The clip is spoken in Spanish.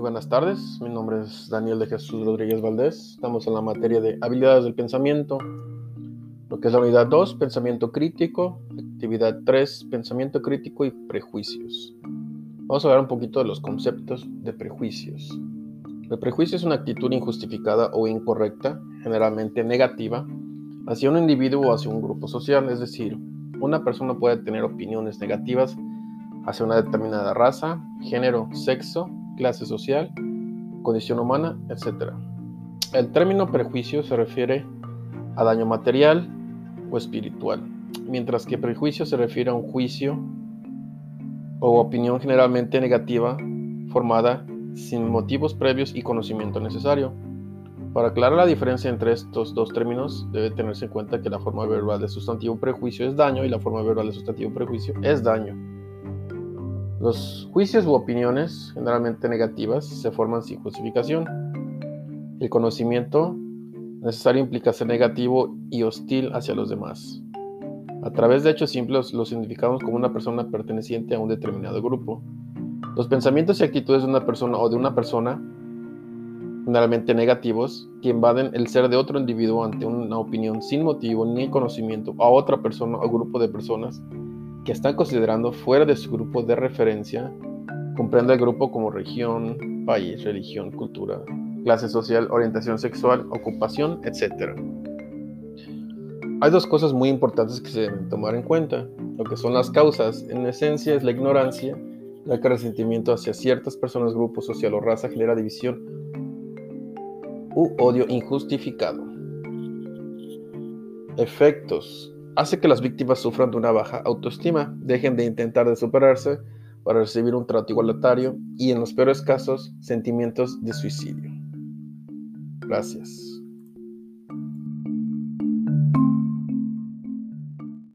Muy buenas tardes, mi nombre es Daniel de Jesús Rodríguez Valdés. Estamos en la materia de habilidades del pensamiento, lo que es la unidad 2, pensamiento crítico, actividad 3, pensamiento crítico y prejuicios. Vamos a hablar un poquito de los conceptos de prejuicios. El prejuicio es una actitud injustificada o incorrecta, generalmente negativa, hacia un individuo o hacia un grupo social, es decir, una persona puede tener opiniones negativas hacia una determinada raza, género, sexo, clase social, condición humana, etc. El término prejuicio se refiere a daño material o espiritual, mientras que prejuicio se refiere a un juicio o opinión generalmente negativa formada sin motivos previos y conocimiento necesario. Para aclarar la diferencia entre estos dos términos, debe tenerse en cuenta que la forma verbal de sustantivo prejuicio es daño y la forma verbal de sustantivo prejuicio es daño. Los juicios u opiniones, generalmente negativas, se forman sin justificación. El conocimiento necesario implica ser negativo y hostil hacia los demás. A través de hechos simples los identificamos como una persona perteneciente a un determinado grupo. Los pensamientos y actitudes de una persona o de una persona, generalmente negativos, que invaden el ser de otro individuo ante una opinión sin motivo ni conocimiento a otra persona o grupo de personas, están considerando fuera de su grupo de referencia, comprende el grupo como región, país, religión, cultura, clase social, orientación sexual, ocupación, etc. Hay dos cosas muy importantes que se deben tomar en cuenta. Lo que son las causas, en esencia, es la ignorancia, ya que el resentimiento hacia ciertas personas, grupo social o raza genera división u odio injustificado. Efectos hace que las víctimas sufran de una baja autoestima, dejen de intentar de superarse para recibir un trato igualitario y en los peores casos sentimientos de suicidio. Gracias.